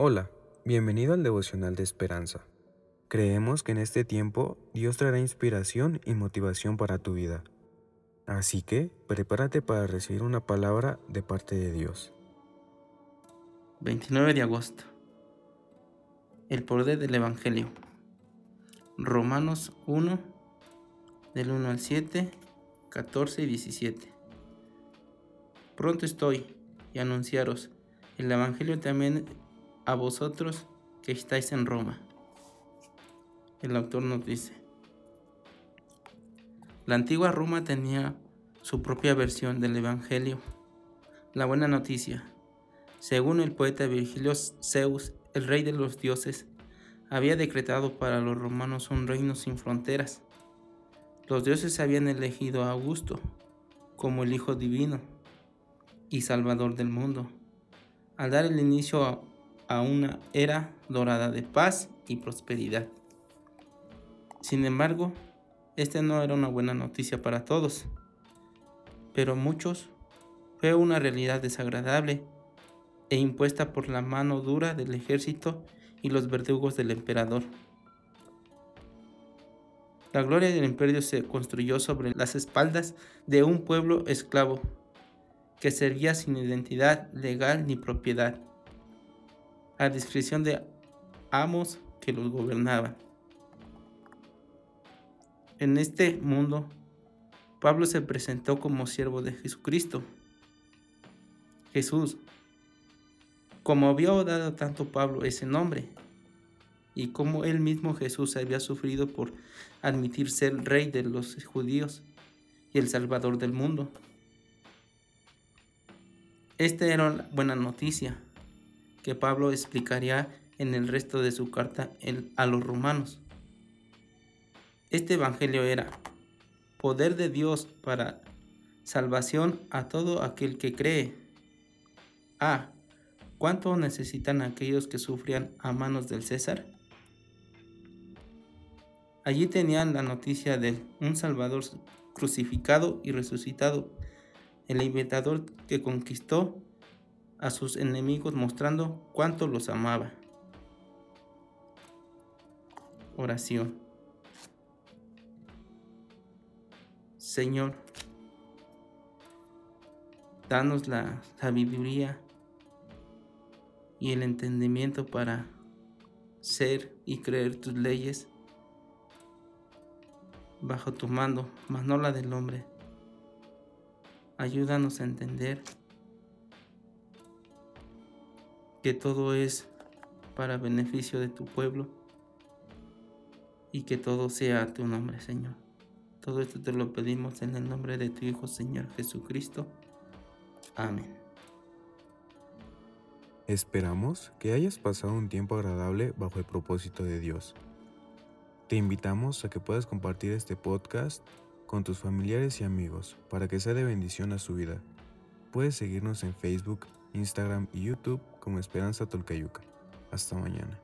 Hola, bienvenido al devocional de esperanza. Creemos que en este tiempo Dios traerá inspiración y motivación para tu vida. Así que prepárate para recibir una palabra de parte de Dios. 29 de agosto. El poder del Evangelio. Romanos 1, del 1 al 7, 14 y 17. Pronto estoy y anunciaros el Evangelio también a vosotros que estáis en Roma. El autor nos dice, la antigua Roma tenía su propia versión del Evangelio, la buena noticia. Según el poeta Virgilio Zeus, el rey de los dioses, había decretado para los romanos un reino sin fronteras. Los dioses habían elegido a Augusto como el Hijo Divino y Salvador del mundo, al dar el inicio a una era dorada de paz y prosperidad. Sin embargo, esta no era una buena noticia para todos, pero muchos fue una realidad desagradable e impuesta por la mano dura del ejército y los verdugos del emperador. La gloria del imperio se construyó sobre las espaldas de un pueblo esclavo que servía sin identidad legal ni propiedad a discreción de amos que los gobernaban. En este mundo, Pablo se presentó como siervo de Jesucristo. Jesús, como había dado tanto Pablo ese nombre, y como él mismo Jesús había sufrido por admitir ser rey de los judíos y el salvador del mundo. Esta era la buena noticia que Pablo explicaría en el resto de su carta a los romanos. Este Evangelio era poder de Dios para salvación a todo aquel que cree. A. ¿Cuánto necesitan aquellos que sufrían a manos del César? Allí tenían la noticia de un Salvador crucificado y resucitado, el libertador que conquistó a sus enemigos mostrando cuánto los amaba. Oración. Señor, danos la sabiduría y el entendimiento para ser y creer tus leyes bajo tu mando, mas no la del hombre. Ayúdanos a entender que todo es para beneficio de tu pueblo y que todo sea a tu nombre, Señor. Todo esto te lo pedimos en el nombre de tu Hijo, Señor Jesucristo. Amén. Esperamos que hayas pasado un tiempo agradable bajo el propósito de Dios. Te invitamos a que puedas compartir este podcast con tus familiares y amigos para que sea de bendición a su vida. Puedes seguirnos en Facebook, Instagram y YouTube como Esperanza Tolcayuca. Hasta mañana.